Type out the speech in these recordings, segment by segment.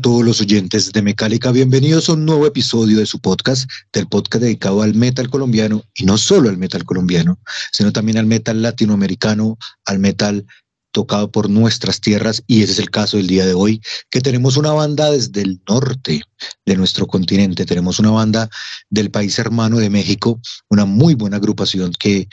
Todos los oyentes de Mecálica, bienvenidos a un nuevo episodio de su podcast, del podcast dedicado al metal colombiano y no solo al metal colombiano, sino también al metal latinoamericano, al metal tocado por nuestras tierras y ese es el caso del día de hoy, que tenemos una banda desde el norte de nuestro continente, tenemos una banda del país hermano de México, una muy buena agrupación que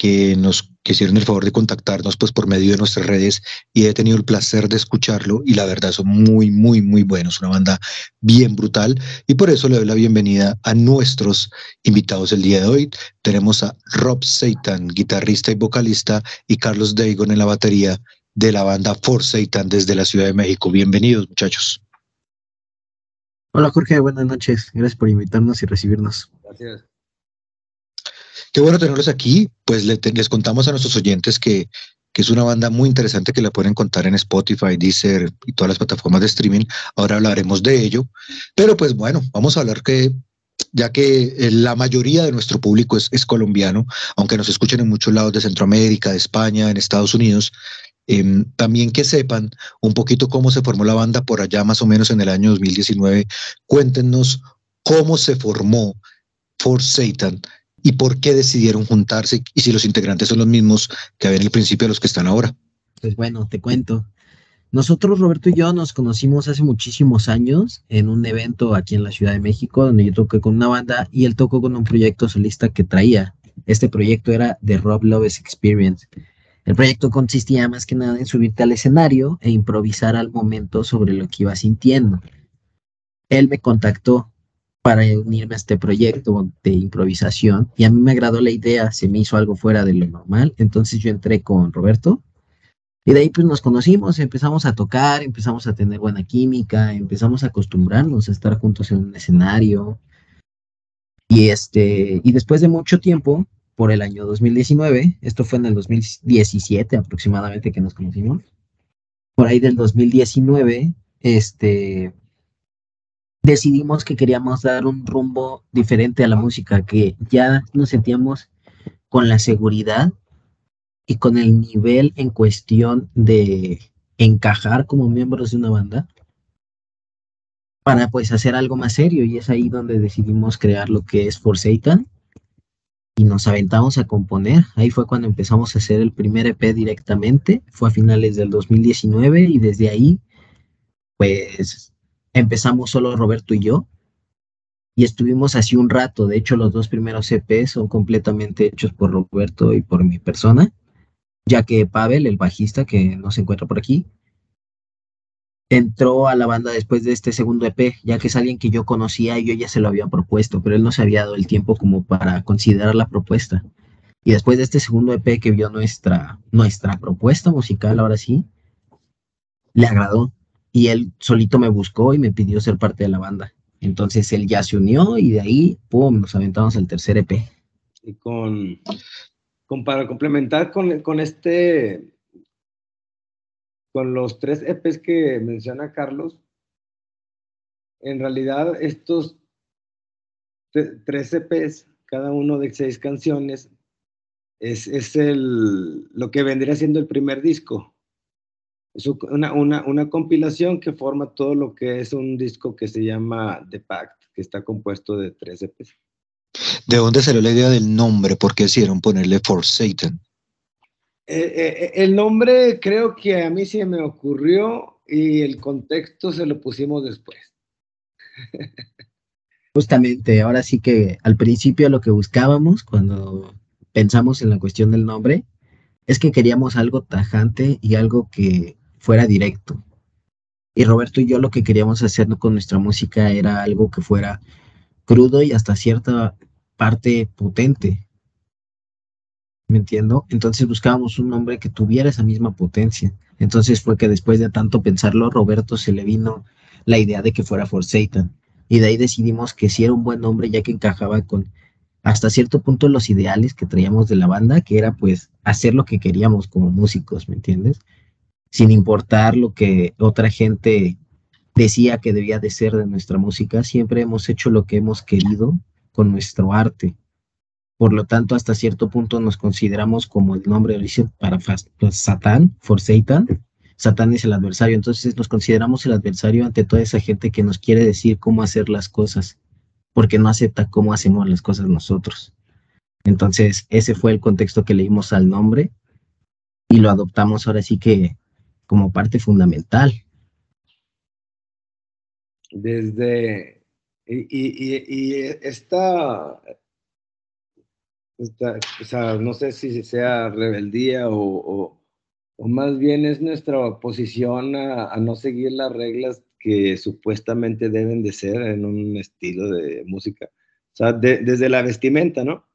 que nos quisieron el favor de contactarnos pues por medio de nuestras redes y he tenido el placer de escucharlo y la verdad son muy, muy, muy buenos, una banda bien brutal y por eso le doy la bienvenida a nuestros invitados el día de hoy. Tenemos a Rob Satan, guitarrista y vocalista y Carlos Dagon en la batería de la banda For Satan desde la Ciudad de México. Bienvenidos muchachos. Hola Jorge, buenas noches. Gracias por invitarnos y recibirnos. Gracias. Qué bueno tenerlos aquí. Pues le- les contamos a nuestros oyentes que, que es una banda muy interesante que la pueden encontrar en Spotify, Deezer y todas las plataformas de streaming. Ahora hablaremos de ello. Pero pues bueno, vamos a hablar que ya que eh, la mayoría de nuestro público es, es colombiano, aunque nos escuchen en muchos lados de Centroamérica, de España, en Estados Unidos, em, también que sepan un poquito cómo se formó la banda por allá más o menos en el año 2019. Cuéntenos cómo se formó For Satan y por qué decidieron juntarse y si los integrantes son los mismos que había en el principio los que están ahora. Pues bueno, te cuento. Nosotros, Roberto y yo, nos conocimos hace muchísimos años en un evento aquí en la Ciudad de México, donde yo toqué con una banda y él tocó con un proyecto solista que traía. Este proyecto era The Rob Loves Experience. El proyecto consistía más que nada en subirte al escenario e improvisar al momento sobre lo que iba sintiendo. Él me contactó para unirme a este proyecto de improvisación. Y a mí me agradó la idea, se me hizo algo fuera de lo normal, entonces yo entré con Roberto. Y de ahí pues nos conocimos, empezamos a tocar, empezamos a tener buena química, empezamos a acostumbrarnos a estar juntos en un escenario. Y este y después de mucho tiempo, por el año 2019, esto fue en el 2017 aproximadamente que nos conocimos, por ahí del 2019, este decidimos que queríamos dar un rumbo diferente a la música, que ya nos sentíamos con la seguridad y con el nivel en cuestión de encajar como miembros de una banda para pues hacer algo más serio y es ahí donde decidimos crear lo que es For Satan y nos aventamos a componer. Ahí fue cuando empezamos a hacer el primer EP directamente, fue a finales del 2019 y desde ahí pues empezamos solo Roberto y yo y estuvimos así un rato. De hecho, los dos primeros EPs son completamente hechos por Roberto y por mi persona, ya que Pavel, el bajista que no se encuentra por aquí, entró a la banda después de este segundo EP, ya que es alguien que yo conocía y yo ya se lo había propuesto, pero él no se había dado el tiempo como para considerar la propuesta. Y después de este segundo EP que vio nuestra, nuestra propuesta musical, ahora sí, le agradó y él solito me buscó y me pidió ser parte de la banda. Entonces él ya se unió y de ahí, pum, nos aventamos al tercer EP. Y con, con- para complementar con, con este, con los tres EPs que menciona Carlos, en realidad estos tre- tres EPs, cada uno de seis canciones, es, es el, lo que vendría siendo el primer disco. Es una, una, una compilación que forma todo lo que es un disco que se llama The Pact, que está compuesto de tres EPs. ¿De dónde salió la idea del nombre? ¿Por qué decidieron ponerle For Satan? Eh, eh, el nombre creo que a mí se me ocurrió y el contexto se lo pusimos después. Justamente, ahora sí que al principio lo que buscábamos cuando pensamos en la cuestión del nombre es que queríamos algo tajante y algo que fuera directo. Y Roberto y yo lo que queríamos hacer con nuestra música era algo que fuera crudo y hasta cierta parte potente. ¿Me entiendo? Entonces buscábamos un nombre que tuviera esa misma potencia. Entonces fue que después de tanto pensarlo, Roberto se le vino la idea de que fuera For Satan. Y de ahí decidimos que sí era un buen nombre ya que encajaba con hasta cierto punto los ideales que traíamos de la banda, que era pues hacer lo que queríamos como músicos, ¿me entiendes? Sin importar lo que otra gente decía que debía de ser de nuestra música, siempre hemos hecho lo que hemos querido con nuestro arte. Por lo tanto, hasta cierto punto nos consideramos como el nombre origen para pues, Satán, for Satan. Satán es el adversario, entonces nos consideramos el adversario ante toda esa gente que nos quiere decir cómo hacer las cosas porque no acepta cómo hacemos las cosas nosotros. Entonces, ese fue el contexto que leímos al nombre y lo adoptamos ahora sí que como parte fundamental. Desde, y, esta, o sea, no sé si sea rebeldía o, o, más bien es nuestra oposición a, no seguir las reglas que supuestamente deben de ser en un estilo de música. O sea, desde la vestimenta, ¿no?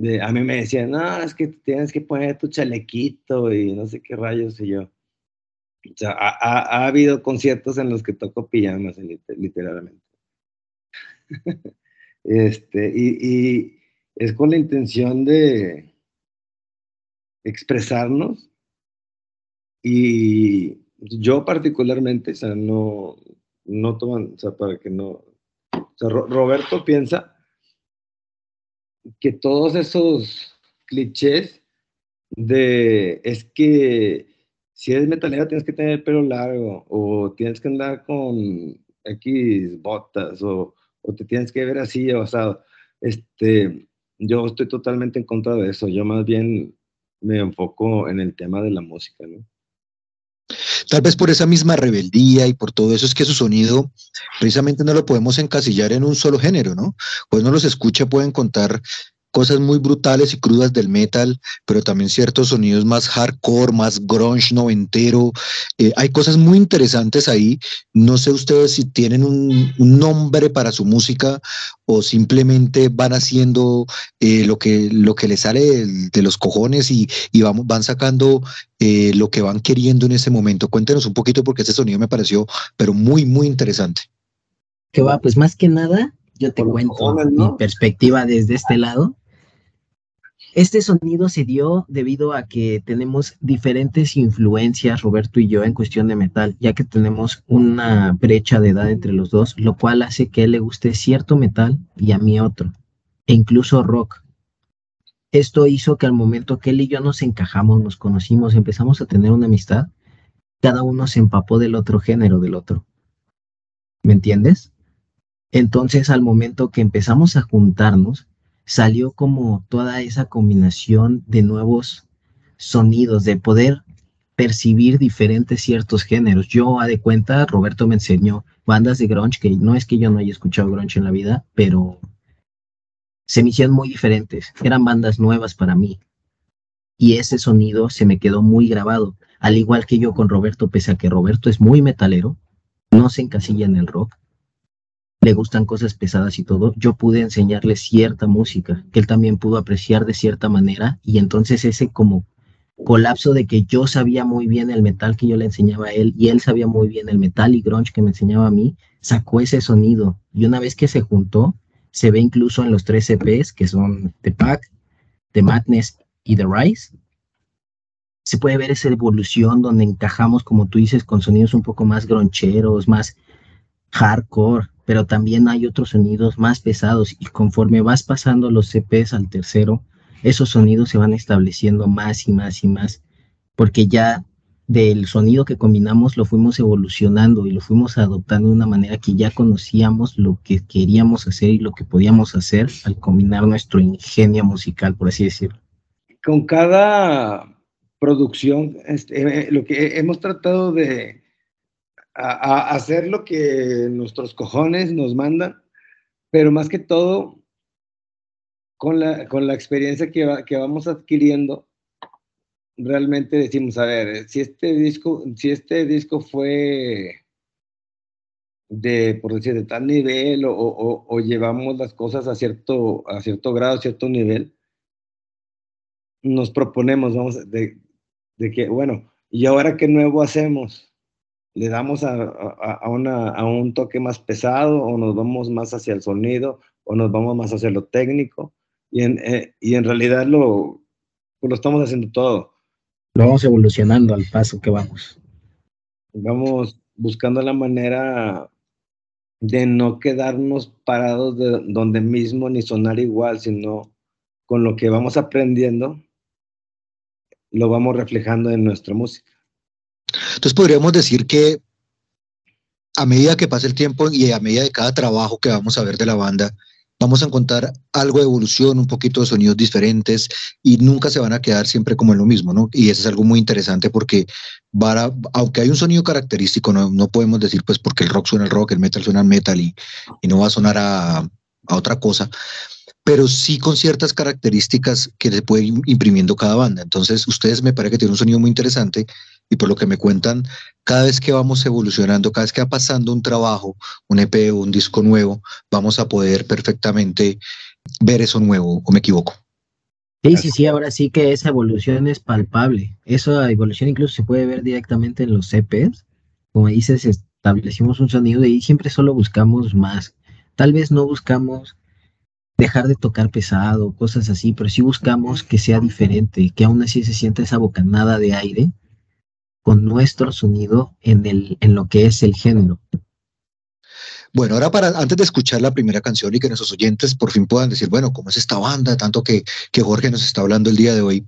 De, a mí me decían, no, es que tienes que poner tu chalequito y no sé qué rayos y yo. O sea, ha, ha, habido conciertos en los que toco pijamas, literalmente. este, y, y es con la intención de expresarnos y yo particularmente, o sea, no, no toman, o sea, para que no, o sea, Roberto piensa que todos esos clichés de, es que si eres metalero tienes que tener el pelo largo, o tienes que andar con X botas, o, o te tienes que ver así o asado. Este, yo estoy totalmente en contra de eso. Yo más bien me enfoco en el tema de la música, ¿no? Tal vez por esa misma rebeldía y por todo eso es que su sonido precisamente no lo podemos encasillar en un solo género, ¿no? Pues no los escucha, pueden contar cosas muy brutales y crudas del metal, pero también ciertos sonidos más hardcore, más grunge noventero. Eh, hay cosas muy interesantes ahí. No sé ustedes si tienen un, nombre para su música o simplemente van haciendo eh, lo, que, lo que les sale de, los cojones y, y vamos, van sacando eh, lo que van queriendo en ese momento. Cuéntenos un poquito porque ese sonido me pareció, pero muy, muy interesante. Que va, pues más que nada, yo te cuento mi perspectiva desde este lado. Este sonido se dio debido a que tenemos diferentes influencias, Roberto y yo, en cuestión de metal, ya que tenemos una brecha de edad entre los dos, lo cual hace que él le guste cierto metal y a mí otro, e incluso rock. Esto hizo que al momento que él y yo nos encajamos, nos conocimos, empezamos a tener una amistad, cada uno se empapó del otro género del otro. ¿Me entiendes? Entonces, al momento que empezamos a juntarnos, salió como toda esa combinación de nuevos sonidos, de poder percibir diferentes ciertos géneros. Yo, a de cuenta, Roberto me enseñó bandas de grunge, que no es que yo no haya escuchado grunge en la vida, pero se me hicieron muy diferentes. Eran bandas nuevas para mí. Y ese sonido se me quedó muy grabado. Al igual que yo con Roberto, pese a que Roberto es muy metalero, no se encasilla en el rock, le gustan cosas pesadas y todo, yo pude enseñarle cierta música que él también pudo apreciar de cierta manera y entonces ese como colapso de que yo sabía muy bien el metal que yo le enseñaba a él y él sabía muy bien el metal y grunge que me enseñaba a mí, sacó ese sonido y una vez que se juntó, se ve incluso en los tres EPs que son The Pack, The Madness y The Rise. Se puede ver esa evolución donde encajamos, como tú dices, con sonidos un poco más groncheros, más hardcore, pero también hay otros sonidos más pesados y conforme vas pasando los CPs al tercero, esos sonidos se van estableciendo más y más y más, porque ya del sonido que combinamos lo fuimos evolucionando y lo fuimos adoptando de una manera que ya conocíamos lo que queríamos hacer y lo que podíamos hacer al combinar nuestro ingenio musical, por así decirlo. Con cada producción, este, eh, lo que hemos tratado de, a, hacer lo que nuestros cojones nos mandan, pero más que todo con la, con la experiencia que, que vamos adquiriendo, realmente decimos, a ver, si este disco, si este disco fue de, por decir, de tal nivel o, o, o llevamos las cosas a cierto, a cierto grado, a cierto nivel, nos proponemos, vamos, de, de que, bueno, ¿y ahora qué nuevo hacemos? ¿Le damos a, a, a, una, a un toque más pesado o nos vamos más hacia el sonido o nos vamos más hacia lo técnico? Y en, eh, y en realidad lo, pues lo estamos haciendo todo. Lo vamos evolucionando al paso que vamos. Vamos buscando la manera de no quedarnos parados de donde mismo ni sonar igual, sino con lo que vamos aprendiendo, lo vamos reflejando en nuestra música. Entonces podríamos decir que a medida que pasa el tiempo y a medida de cada trabajo que vamos a ver de la banda, vamos a encontrar algo de evolución, un poquito de sonidos diferentes y nunca se van a quedar siempre como en lo mismo, ¿no? Y eso es algo muy interesante porque para, aunque hay un sonido característico, no, no, podemos decir pues porque el rock suena al rock, el metal suena al metal y, y no va a sonar a, a otra cosa, pero sí con ciertas características que se puede ir imprimiendo cada banda. Entonces, ustedes me parece que tienen un sonido muy interesante y por lo que me cuentan, cada vez que vamos evolucionando, cada vez que va pasando un trabajo, un EP o un disco nuevo, vamos a poder perfectamente ver eso nuevo, ¿o me equivoco? Sí, sí, sí, ahora sí que esa evolución es palpable. Esa evolución incluso se puede ver directamente en los EPs. Como dices, establecimos un sonido y siempre solo buscamos más. Tal vez no buscamos dejar de tocar pesado, cosas así, pero sí buscamos que sea diferente, que aún así se sienta esa bocanada de aire con nuestro sonido en, el, en lo que es el género. Bueno, ahora para antes de escuchar la primera canción y que nuestros oyentes por fin puedan decir, bueno, ¿cómo es esta banda? Tanto que, que Jorge nos está hablando el día de hoy.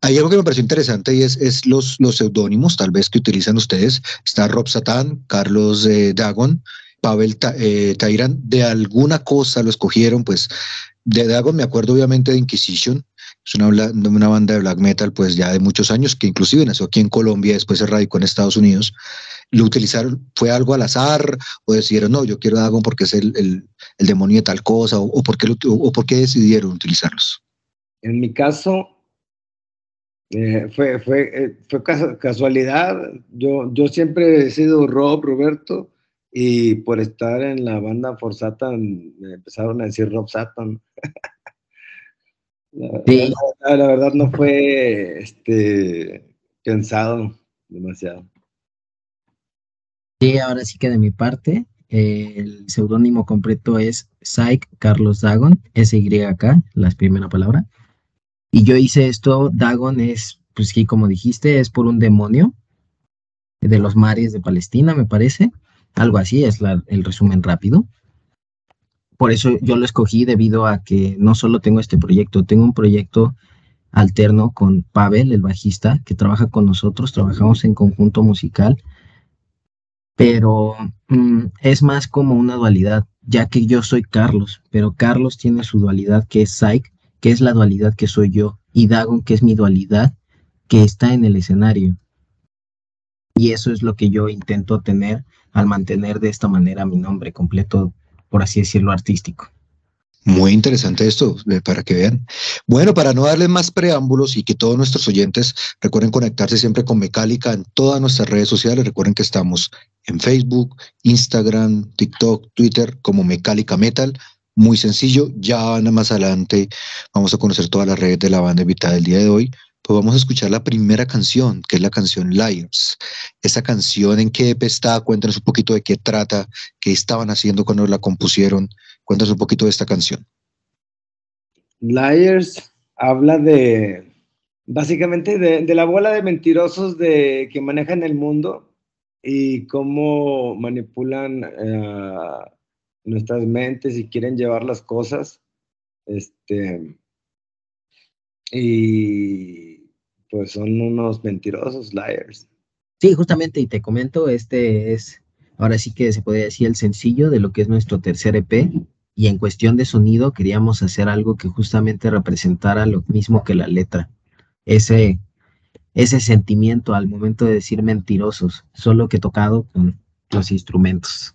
Hay algo que me pareció interesante y es, es los, los seudónimos, tal vez, que utilizan ustedes. Está Rob Satán, Carlos eh, Dagon, Pavel Ta eh. De alguna cosa lo escogieron, pues de Dagon me acuerdo obviamente de Inquisition, es una, una, banda de black metal pues ya de muchos años, que inclusive nació aquí en Colombia, después se radicó en Estados Unidos. ¿Lo utilizaron, fue algo al azar o decidieron, no, yo quiero Dagon porque es el, el, el demonio de tal cosa o, o, por qué, o, por qué decidieron utilizarlos? En mi caso, eh, fue, fue, eh, fue casualidad. Yo, yo siempre he sido Rob, Roberto, y por estar en la banda For Satan me empezaron a decir Rob Satan. La, sí. la, la, verdad no fue este, pensado demasiado. Sí, ahora sí que de mi parte, eh, el seudónimo completo es Psych Carlos Dagon, S-Y-K, la primera palabra. Y yo hice esto, Dagon es, pues sí, como dijiste, es por un demonio de los mares de Palestina, me parece. Algo así es la, el resumen rápido por eso yo lo escogí debido a que no solo tengo este proyecto, tengo un proyecto alterno con Pavel, el bajista, que trabaja con nosotros, trabajamos en conjunto musical, pero mm, es más como una dualidad, ya que yo soy Carlos, pero Carlos tiene su dualidad que es Psych, que es la dualidad que soy yo, y Dagon, que es mi dualidad, que está en el escenario. Y eso es lo que yo intento tener al mantener de esta manera mi nombre completo por así decirlo, artístico. Muy interesante esto, para que vean. Bueno, para no darles más preámbulos y que todos nuestros oyentes recuerden conectarse siempre con Mecálica en todas nuestras redes sociales, recuerden que estamos en Facebook, Instagram, TikTok, Twitter como Mecálica Metal. Muy sencillo, ya más adelante vamos a conocer todas las redes de la banda invitada del día de hoy. Pues vamos a escuchar la primera canción, que es la canción Liars. Esa canción, ¿en qué está? Cuéntanos un poquito de qué trata, qué estaban haciendo cuando la compusieron. Cuéntanos un poquito de esta canción. Liars habla de, básicamente, de, la bola de mentirosos que manejan el mundo y cómo manipulan uh, nuestras mentes y quieren llevar las cosas. Este, y pues son unos mentirosos, liars. Sí, justamente, y te comento, este es, ahora sí que se podría decir el sencillo de lo que es nuestro tercer EP, y en cuestión de sonido queríamos hacer algo que justamente representara lo mismo que la letra, ese, ese sentimiento al momento de decir mentirosos, solo que tocado con los instrumentos.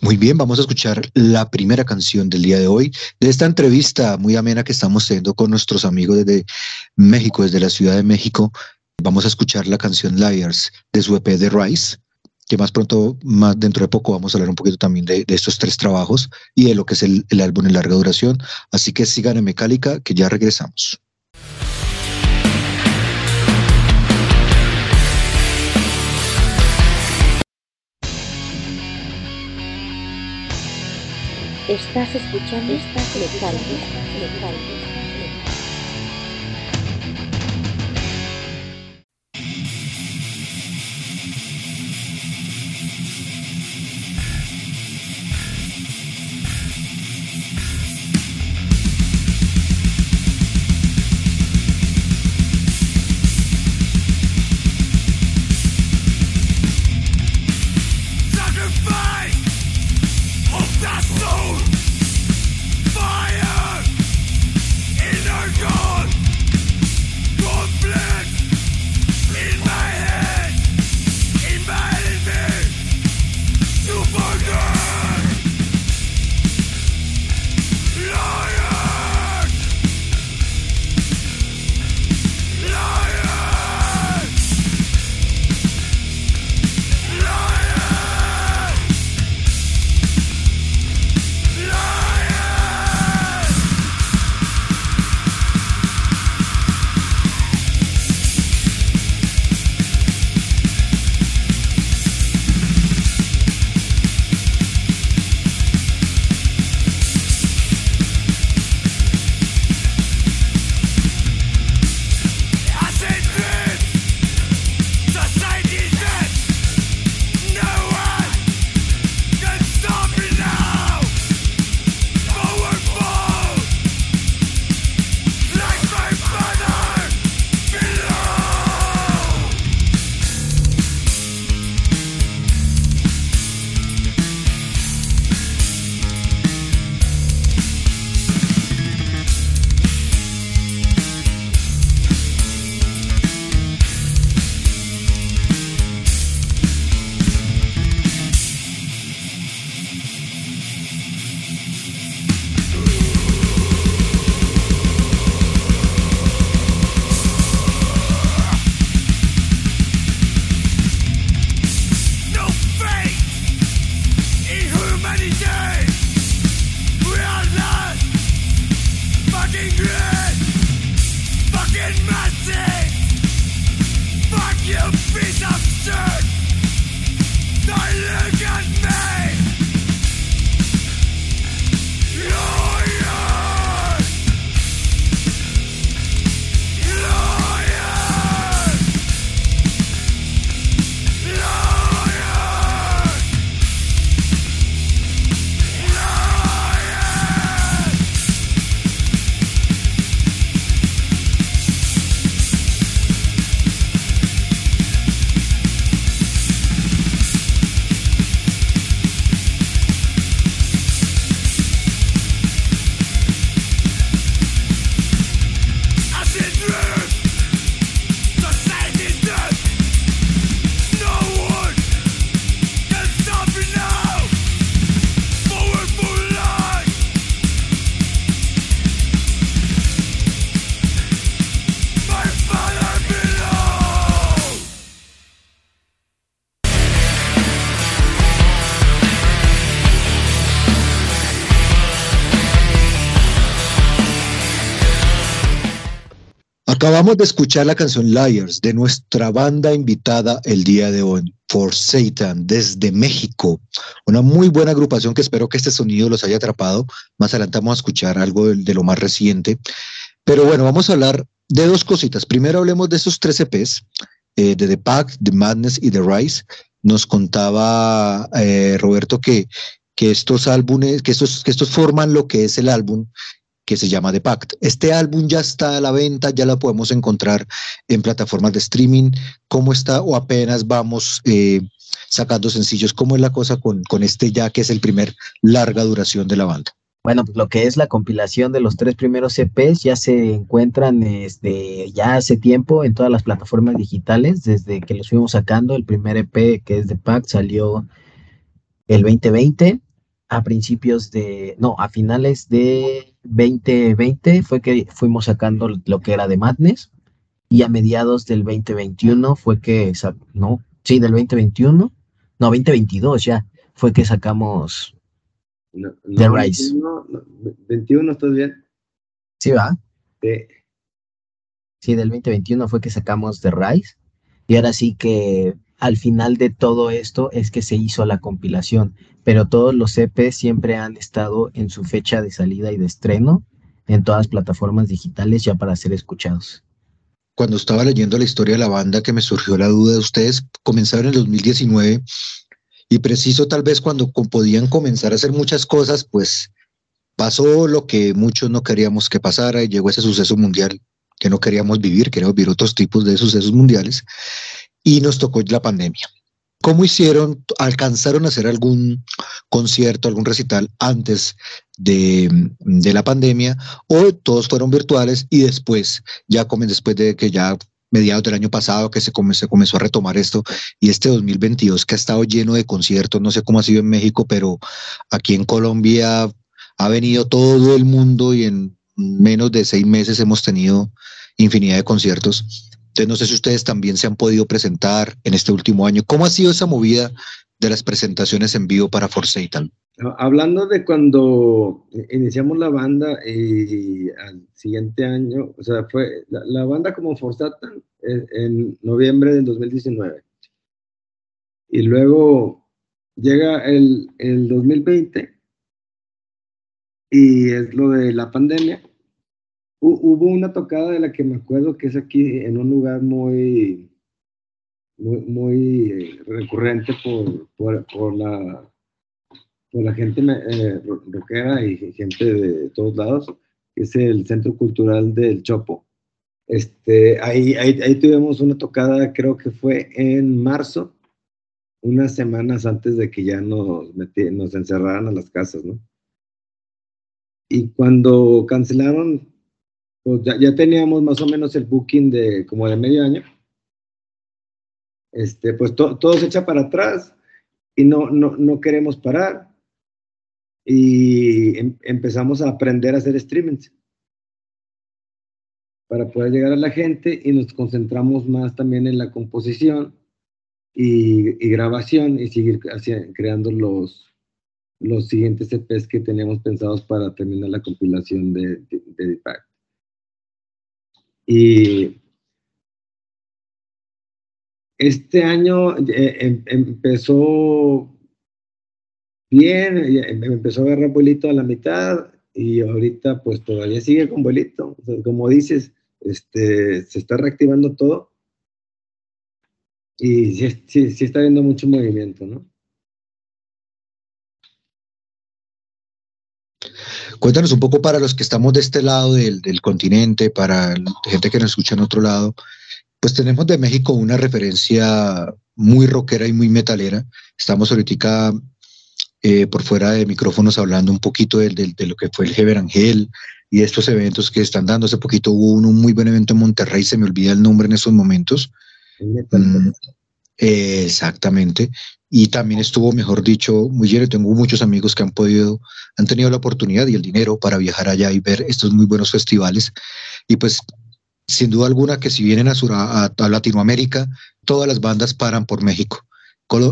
Muy bien, vamos a escuchar la primera canción del día de hoy, de esta entrevista muy amena que estamos teniendo con nuestros amigos desde México, desde la Ciudad de México. Vamos a escuchar la canción Liars de su EP de Rice, que más pronto, más dentro de poco, vamos a hablar un poquito también de, estos tres trabajos y de lo que es el, el álbum en larga duración. Así que sigan en Mecálica, que ya regresamos. Estás escuchando, estás Mecálica. Acabamos de escuchar la canción Liars de nuestra banda invitada el día de hoy, For Satan, desde México. Una muy buena agrupación que espero que este sonido los haya atrapado. Más adelante vamos a escuchar algo de, lo más reciente. Pero bueno, vamos a hablar de dos cositas. Primero hablemos de esos tres EPs, eh, de The Pack, The Madness y The Rise. Nos contaba eh, Roberto que, que estos álbumes, que estos, que estos forman lo que es el álbum que se llama The Pact. Este álbum ya está a la venta, ya lo podemos encontrar en plataformas de streaming. ¿Cómo está? O apenas vamos eh, sacando sencillos. ¿Cómo es la cosa con, con este ya que es el primer larga duración de la banda? Bueno, pues lo que es la compilación de los tres primeros EPs ya se encuentran desde ya hace tiempo en todas las plataformas digitales, desde que los fuimos sacando. El primer EP que es The Pact salió el 2020, a principios de, no, a finales de 2020 fue que fuimos sacando lo que era de Madness y a mediados del 2021 fue que, no, sí, del 2021, no, 2022 ya, fue que sacamos No, The Rise. 21, no, 21, ¿estás bien? Sí, va. Sí. Sí, del 2021 fue que sacamos The Rise. Y ahora sí que al final de todo esto es que se hizo la compilación. Pero todos los EPs siempre han estado en su fecha de salida y de estreno en todas las plataformas digitales ya para ser escuchados. Cuando estaba leyendo la historia de la banda que me surgió la duda de ustedes, comenzaron en el 2019 y preciso tal vez cuando podían comenzar a hacer muchas cosas, pues pasó lo que muchos no queríamos que pasara y llegó ese suceso mundial que no queríamos vivir, queríamos vivir otros tipos de sucesos mundiales y nos tocó la pandemia. ¿Cómo hicieron? ¿Alcanzaron a hacer algún concierto, algún recital antes de, la pandemia o todos fueron virtuales y después, ya después de que ya mediados del año pasado que se comenzó, comenzó a retomar esto y este 2022 que ha estado lleno de conciertos, no sé cómo ha sido en México, pero aquí en Colombia ha venido todo el mundo y en menos de seis meses hemos tenido infinidad de conciertos. Entonces no sé si ustedes también se han podido presentar en este último año. ¿Cómo ha sido esa movida de las presentaciones en vivo para Forsaken? Hablando de cuando iniciamos la banda y al siguiente año, o sea, fue la, banda como Forsatan en, en, noviembre del 2019. Y luego llega el 2020 y es lo de la pandemia. Hu- Hubo una tocada de la que me acuerdo que es aquí en un lugar muy, muy, muy eh, recurrente por, por, por la por la gente eh, rockera y gente de todos lados, que es el Centro Cultural del Chopo. Este, ahí, ahí, ahí tuvimos una tocada, creo que fue en marzo, unas semanas antes de que ya nos, metí, nos encerraran a las casas, ¿no? Y cuando cancelaron, pues ya, ya, teníamos más o menos el booking de como de medio año. Este, pues to, todo se echa para atrás y no, no, no queremos parar y em empezamos a aprender a hacer streamings para poder llegar a la gente y nos concentramos más también en la composición y, y grabación y seguir hacia, creando los, los siguientes EPs que teníamos pensados para terminar la compilación de, de, de Deepak. Y este año eh, em empezó bien, me empezó a agarrar vuelito a la mitad y ahorita pues todavía sigue con vuelito. Como dices, este, se está reactivando todo y sí, sí, sí está habiendo mucho movimiento, ¿no? Cuéntanos un poco para los que estamos de este lado del, del continente, para gente que nos escucha en otro lado, pues tenemos de México una referencia muy rockera y muy metalera. Estamos ahorita eh, por fuera de micrófonos hablando un poquito de, de, de, lo que fue el Heber Angel y estos eventos que están dando. Hace poquito hubo un muy buen evento en Monterrey, se me olvida el nombre en esos momentos. Mm, eh, exactamente. Y también estuvo, mejor dicho, muy lleno. Tengo muchos amigos que han podido, han tenido la oportunidad y el dinero para viajar allá y ver estos muy buenos festivales. Y pues, sin duda alguna, que si vienen a, Sur, a, Latinoamérica, todas las bandas paran por México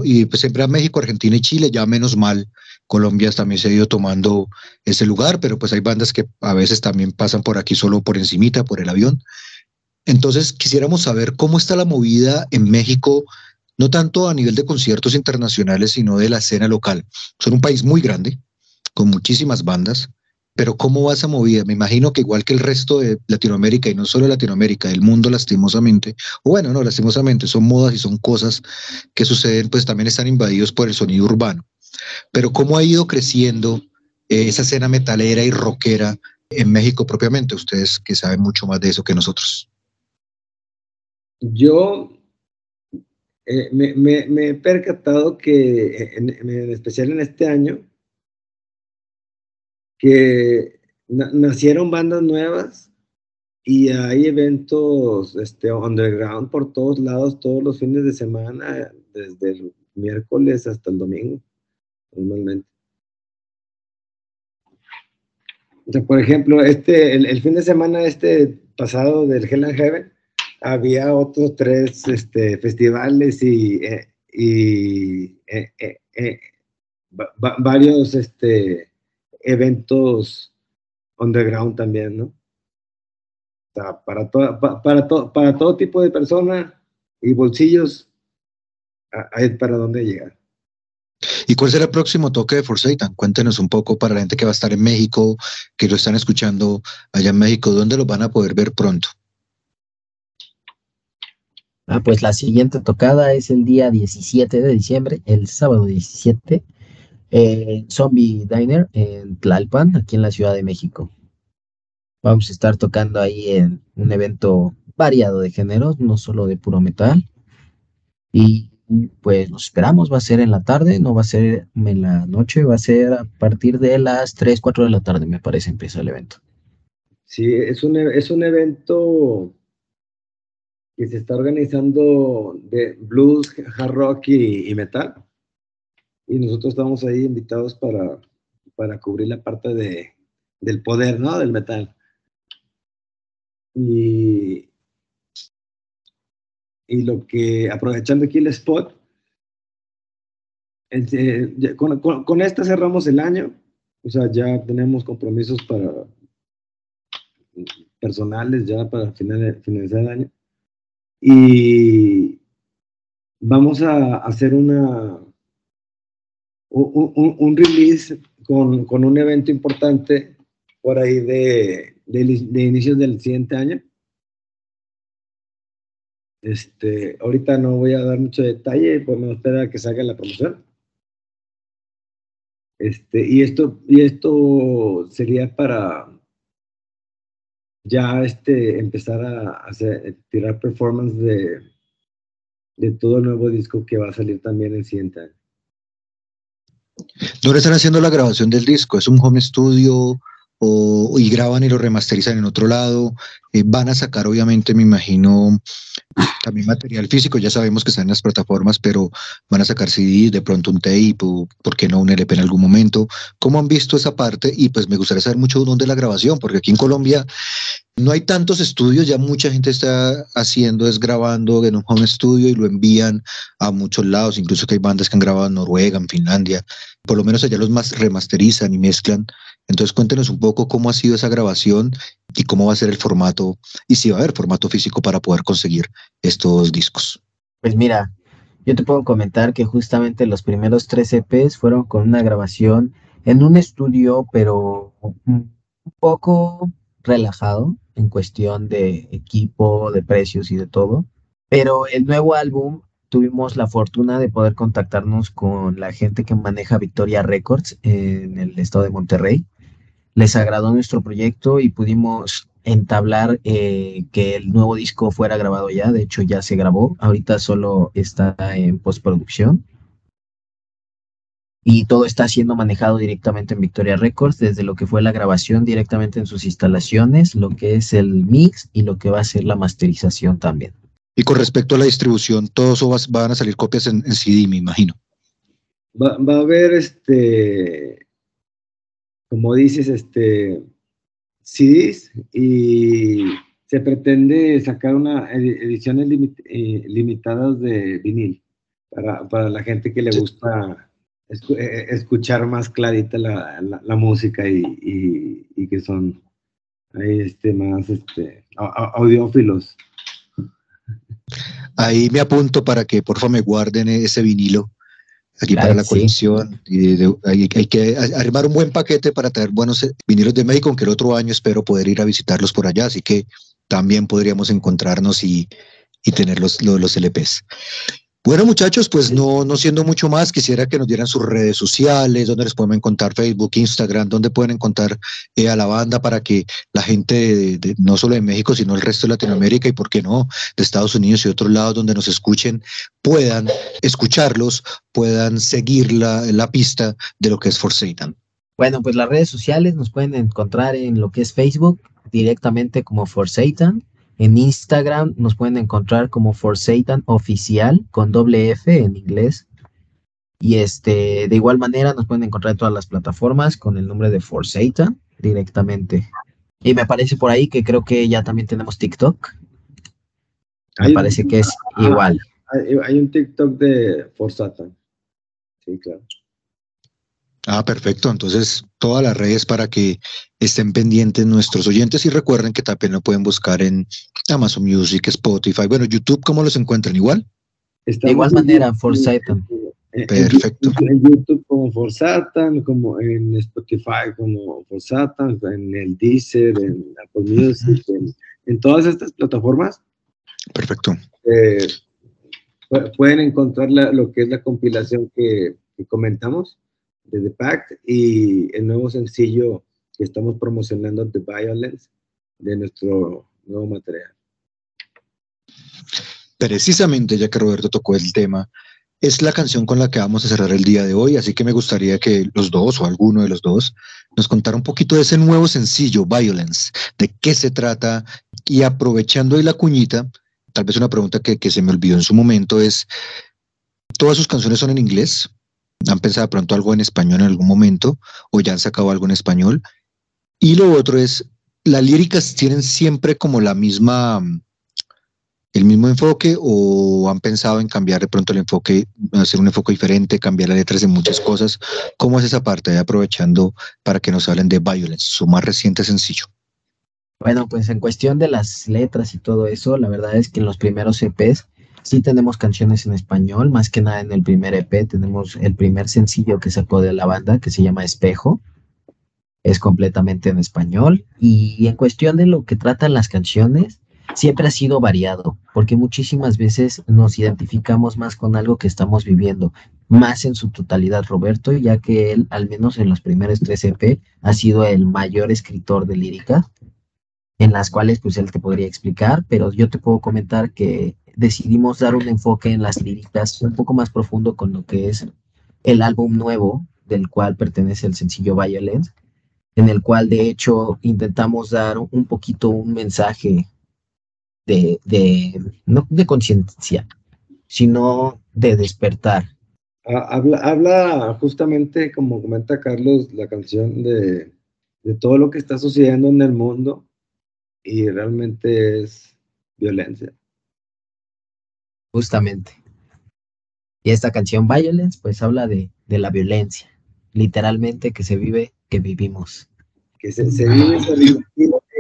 y pues siempre a México, Argentina y Chile, ya menos mal, Colombia también se ha ido tomando ese lugar, pero pues hay bandas que a veces también pasan por aquí solo por encimita, por el avión. Entonces quisiéramos saber cómo está la movida en México, no tanto a nivel de conciertos internacionales, sino de la escena local. Son un país muy grande, con muchísimas bandas, pero ¿cómo va esa movida? Me imagino que igual que el resto de Latinoamérica, y no solo Latinoamérica, del mundo lastimosamente, o bueno, no, lastimosamente, son modas y son cosas que suceden, pues también están invadidos por el sonido urbano. Pero ¿cómo ha ido creciendo eh, esa escena metalera y rockera en México propiamente? Ustedes que saben mucho más de eso que nosotros. Yo eh, me, me, me, he percatado que, en, en especial en este año, que nacieron bandas nuevas y hay eventos este, underground por todos lados, todos los fines de semana, desde el miércoles hasta el domingo. normalmente. Por ejemplo, este, el, el fin de semana este pasado del Hell and Heaven, había otros tres este, festivales y, eh, y eh, eh, eh, va- va- varios este, eventos underground también, ¿no? O sea, para, para, to- para todo tipo de personas y bolsillos, a- hay para dónde llegar. ¿Y cuál será el próximo toque de Forsaken? Cuéntenos un poco para la gente que va a estar en México, que lo están escuchando allá en México, ¿dónde lo van a poder ver pronto? Ah, pues la siguiente tocada es el día 17 de diciembre, el sábado 17, en Zombie Diner en Tlalpan, aquí en la Ciudad de México. Vamos a estar tocando ahí en un evento variado de géneros, no solo de puro metal. Y pues nos esperamos, va a ser en la tarde, no va a ser en la noche, va a ser a partir de las 3, 4 de la tarde, me parece, empieza el evento. Sí, es un, e- es un evento que se está organizando de blues, hard rock y, metal. Y nosotros estamos ahí invitados para, para cubrir la parte de, del poder, ¿no? Del metal. Y, y lo que, aprovechando aquí el spot, eh, con, con- esta cerramos el año. O sea, ya tenemos compromisos para personales ya para final- finalizar el año. Y vamos a hacer una un, un- release con, con un evento importante por ahí de, de, inicios del siguiente año. Este, ahorita no voy a dar mucho detalle, pues me espera que salga la promoción. Este, y esto, y esto sería para ya este, empezar a hacer, tirar performance de, de todo el nuevo disco que va a salir también siguiente año. ¿Dónde están haciendo la grabación del disco? ¿Es un home studio y graban y lo remasterizan en otro lado? Eh, van a sacar, obviamente, me imagino, también material físico, ya sabemos que están en las plataformas, pero van a sacar CD, de pronto un tape o, ¿por qué no, un LP en algún momento? ¿Cómo han visto esa parte? Y pues me gustaría saber mucho dónde la grabación, porque aquí en Colombia no hay tantos estudios, ya mucha gente está haciendo, es grabando en un home studio y lo envían a muchos lados, incluso que hay bandas que han grabado en Noruega, en Finlandia, por lo menos allá los más remasterizan y mezclan. Entonces cuéntenos un poco cómo ha sido esa grabación y cómo va a ser el formato y si va a haber formato físico para poder conseguir estos discos. Pues mira, yo te puedo comentar que justamente los primeros tres EPs fueron con una grabación en un estudio, pero un poco relajado en cuestión de equipo, de precios y de todo. Pero el nuevo álbum tuvimos la fortuna de poder contactarnos con la gente que maneja Victoria Records en el estado de Monterrey. Les agradó nuestro proyecto y pudimos entablar eh, que el nuevo disco fuera grabado ya. De hecho, ya se grabó. Ahorita solo está en postproducción. Y todo está siendo manejado directamente en Victoria Records, desde lo que fue la grabación directamente en sus instalaciones, lo que es el mix y lo que va a ser la masterización también. Y con respecto a la distribución, todos van a salir copias en, en CD, me imagino. Va, va a haber este, como dices, este, CDs y se pretende sacar una edi- ediciones limit- eh, limitadas de vinil para, para la gente que le gusta escu- eh, escuchar más clarita la, la- la música y, y- y que son ahí este, más este, audiófilos. Ahí me apunto para que porfa me guarden ese vinilo aquí Claro para la sí. colección. Y de- hay, hay que armar un buen paquete para traer buenos vinilos de México, aunque el otro año espero poder ir a visitarlos por allá, así que también podríamos encontrarnos y, y tener los, los, los LPs. Bueno, muchachos, pues no, no siendo mucho más, quisiera que nos dieran sus redes sociales, donde les pueden encontrar Facebook, Instagram, donde pueden encontrar eh, a la banda para que la gente de- de- no solo de México, sino el resto de Latinoamérica y, por qué no, de Estados Unidos y otros lados donde nos escuchen, puedan escucharlos, puedan seguir la, la pista de lo que es Forsaken. Bueno, pues las redes sociales nos pueden encontrar en lo que es Facebook directamente como Forsatan. En Instagram nos pueden encontrar como Forsatan Oficial con doble F en inglés. Y este, de igual manera nos pueden encontrar en todas las plataformas con el nombre de Forsata directamente. Y me parece por ahí que creo que ya también tenemos TikTok. Me Hay- parece que es Ah, igual. Hay, hay un TikTok de Forsata. Sí, claro. Ah, perfecto. Entonces, todas las redes para que estén pendientes nuestros oyentes y recuerden que también lo pueden buscar en Amazon Music, Spotify. Bueno, YouTube, ¿cómo los encuentran? Igual. De igual manera, YouTube, Forsata. en- en Perfecto. En YouTube como Forsatan, como en Spotify como Forsatan, en el Deezer, en Apple Music, en, en todas estas plataformas Perfecto. eh, pu- pueden encontrar la- lo que es la compilación que, que comentamos de The Pact y el nuevo sencillo que estamos promocionando, The Violence, de nuestro nuevo material. Precisamente, ya que Roberto tocó el tema, es la canción con la que vamos a cerrar el día de hoy, así que me gustaría que los dos o alguno de los dos nos contara un poquito de ese nuevo sencillo, Violence, de qué se trata y aprovechando ahí la cuñita, tal vez una pregunta que, que se me olvidó en su momento es, ¿todas sus canciones son en inglés? ¿Han pensado pronto algo en español en algún momento o ya han sacado algo en español? Y lo otro es, las líricas tienen siempre como la misma el mismo enfoque o han pensado en cambiar de pronto el enfoque, hacer un enfoque diferente, cambiar las letras de muchas cosas? ¿Cómo es esa parte? Aprovechando para que nos hablen de Violence, su más reciente sencillo. Bueno, pues en cuestión de las letras y todo eso, la verdad es que en los primeros EPs sí tenemos canciones en español, más que nada en el primer EP tenemos el primer sencillo que sacó de la banda que se llama Espejo, es completamente en español. Y en cuestión de lo que tratan las canciones, siempre ha sido variado, porque muchísimas veces nos identificamos más con algo que estamos viviendo, más en su totalidad Roberto, ya que él, al menos en los primeros tres EP, ha sido el mayor escritor de lírica en las cuales pues él te podría explicar, pero yo te puedo comentar que decidimos dar un enfoque en las líricas un poco más profundo con lo que es el álbum nuevo del cual pertenece el sencillo Violence, en el cual de hecho intentamos dar un poquito un mensaje de, de no de conciencia, sino de despertar. Ha- Habla, habla justamente, como comenta Carlos, la canción de, de todo lo que está sucediendo en el mundo y realmente es violencia. Justamente. Y esta canción Violence pues habla de, de la violencia, literalmente que se vive, que vivimos. Que se, se vive, se vive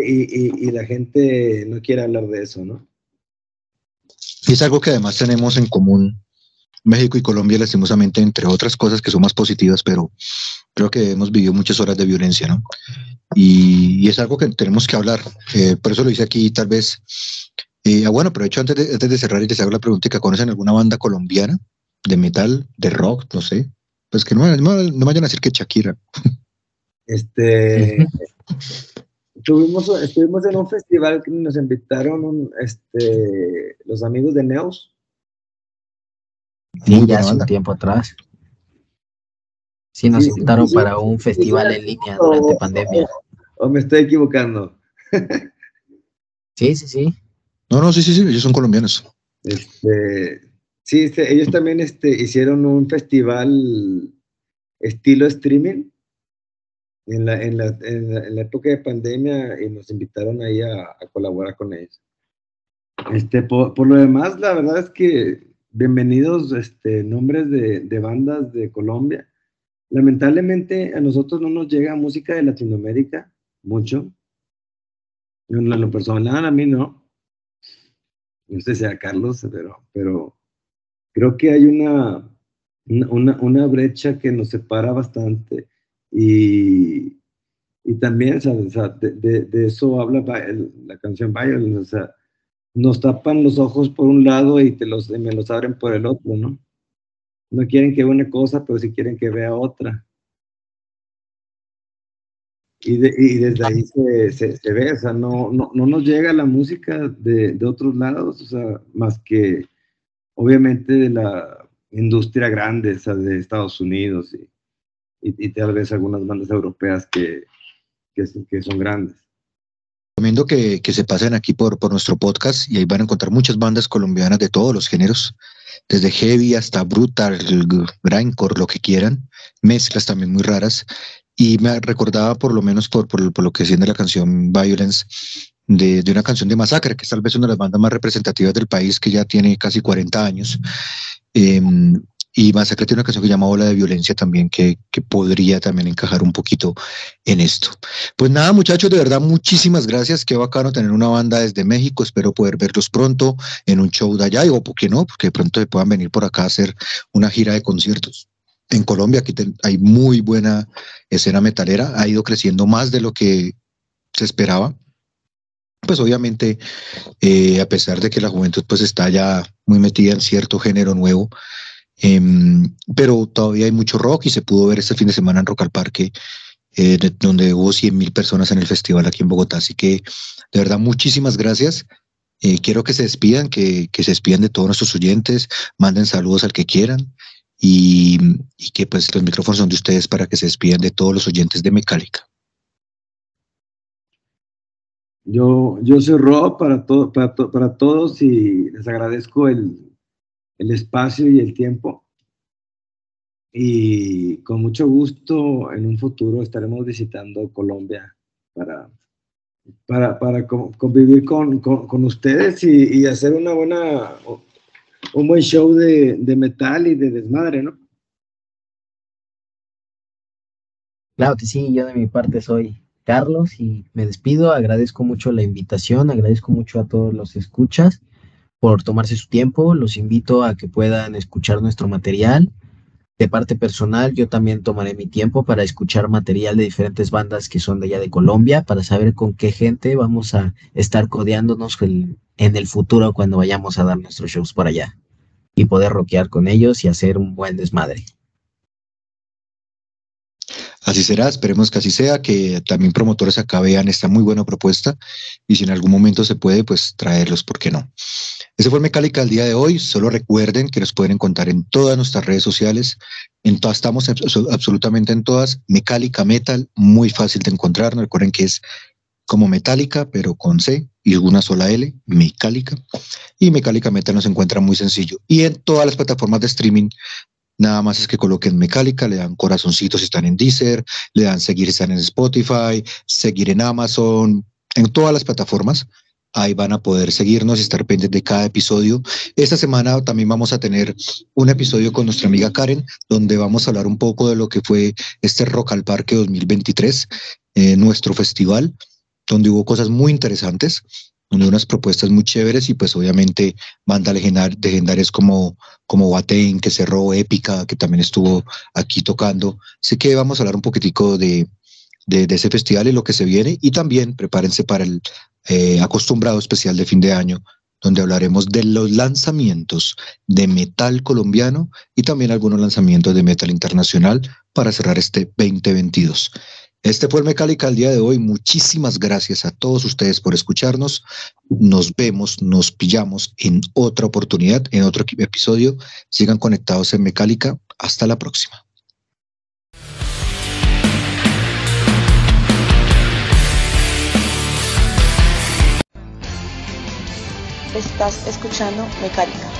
y, y- y la gente no quiere hablar de eso, ¿no? Y es algo que además tenemos en común México y Colombia, lastimosamente, entre otras cosas que son más positivas, pero creo que hemos vivido muchas horas de violencia, ¿no? Y, y es algo que tenemos que hablar. Eh, por eso lo hice aquí, tal vez. Eh, ah, bueno, pero de hecho, antes de, antes de cerrar y les hago la pregunta, ¿conocen alguna banda colombiana de metal, de rock, no sé? Pues que no, no, no vayan a decir que Shakira. Este, tuvimos, estuvimos en un festival que nos invitaron un- este, los amigos de Neos. Sí, Muy ya un tiempo atrás. Sí, nos Sí, invitaron sí, para sí, un sí, festival sí, en línea o- durante o- pandemia. ¿O me estoy equivocando? Sí, sí, sí. No, no, sí, sí, sí, ellos son colombianos. Este, sí, este, ellos también este, hicieron un festival estilo streaming en la, en, la, en, la, época de pandemia y nos invitaron ahí a, a colaborar con ellos. Este, por, por, lo demás, la verdad es que bienvenidos este, nombres de, de bandas de Colombia. Lamentablemente a nosotros no nos llega música de Latinoamérica mucho. En lo personal, a mí no no sé si a Carlos, pero, pero creo que hay una, una, una brecha que nos separa bastante y, y también, sea, de, eso habla la canción Violence, o sea, nos tapan los ojos por un lado y te los, me los abren por el otro, ¿no? No quieren que vea una cosa, pero sí quieren que vea otra. Y, de, y, desde ahí se, se, se, ve, o sea, no, no, no nos llega la música de, de, otros lados, o sea, más que obviamente de la industria grande, o sea, de Estados Unidos y, y, y tal vez algunas bandas europeas que, que, que son grandes. recomiendo que, que se pasen aquí por, por nuestro podcast y ahí van a encontrar muchas bandas colombianas de todos los géneros, desde heavy hasta brutal, grindcore, lo que quieran, mezclas también muy raras. Y me recordaba, por lo menos por, por, lo que de la canción Violence, de, de, una canción de Masacre, que es tal vez una de las bandas más representativas del país, que ya tiene casi 40 años. Eh, y Masacre tiene una canción que se llama Ola de Violencia también, que, que, podría también encajar un poquito en esto. Pues nada, muchachos, de verdad, muchísimas gracias. Qué bacano tener una banda desde México. Espero poder verlos pronto en un show de allá, o por qué no, porque de pronto puedan venir por acá a hacer una gira de conciertos. En Colombia aquí hay muy buena escena metalera, ha ido creciendo más de lo que se esperaba pues obviamente, eh, a pesar de que la juventud pues está ya muy metida en cierto género nuevo, eh, pero todavía hay mucho rock y se pudo ver este fin de semana en Rock al Parque, eh, donde hubo 100 mil personas en el festival aquí en Bogotá. Así que, de verdad, muchísimas gracias. Eh, quiero que se despidan, que, que, se despidan de todos nuestros oyentes, manden saludos al que quieran y, y que pues los micrófonos son de ustedes para que se despidan de todos los oyentes de Mecálica. Yo, yo soy Rob para, to, para, to, para todos y les agradezco el, el espacio y el tiempo. Y con mucho gusto en un futuro estaremos visitando Colombia para, para, para convivir con, con, ustedes y, hacer una buena, un buen show de, de metal y de desmadre, ¿no? Claro sí, yo de mi parte soy Carlos y me despido. Agradezco mucho la invitación, agradezco mucho a todos los escuchas por tomarse su tiempo. Los invito a que puedan escuchar nuestro material. De parte personal, yo también tomaré mi tiempo para escuchar material de diferentes bandas que son de allá de Colombia, para saber con qué gente vamos a estar codeándonos en el futuro cuando vayamos a dar nuestros shows por allá y poder rockear con ellos y hacer un buen desmadre. Así será, esperemos que así sea, que también promotores acá vean esta muy buena propuesta y si en algún momento se puede, pues traerlos, ¿por qué no? Ese fue Mecálica el día de hoy. Solo recuerden que nos pueden encontrar en todas nuestras redes sociales. En todas, estamos absolutamente en todas. Mecálica Metal, muy fácil de encontrar. Recuerden que es como Metálica, pero con C y una sola L, Mecálica. Y Mecálica Metal nos encuentra muy sencillo. Y en todas las plataformas de streaming Nada más es que coloquen Mecálica, le dan corazoncitos si están en Deezer, le dan seguir si están en Spotify, seguir en Amazon, en todas las plataformas. Ahí van a poder seguirnos y estar pendientes de cada episodio. Esta semana también vamos a tener un episodio con nuestra amiga Karen, donde vamos a hablar un poco de lo que fue este Rock al Parque 2023, eh, nuestro festival, donde hubo cosas muy interesantes donde unas propuestas muy chéveres y pues obviamente bandas legendar, legendarias como, como Watain, que cerró, Épica, que también estuvo aquí tocando. Así que vamos a hablar un poquitico de, de, de ese festival y lo que se viene y también prepárense para el eh, acostumbrado especial de fin de año, donde hablaremos de los lanzamientos de metal colombiano y también algunos lanzamientos de metal internacional para cerrar este 2022. Este fue el Mecálica al día de hoy. Muchísimas gracias a todos ustedes por escucharnos. Nos vemos, nos pillamos en otra oportunidad, en otro episodio. Sigan conectados en Mecálica. Hasta la próxima. Estás escuchando Mecálica.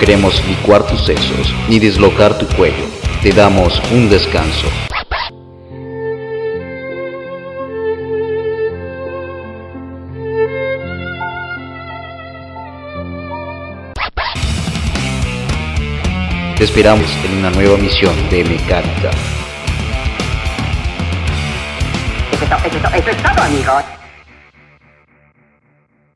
Queremos licuar tus sesos ni dislocar tu cuello. Te damos un descanso. Te esperamos en una nueva misión de mecánica. Eso es, to- eso es to- eso es todo, amigos.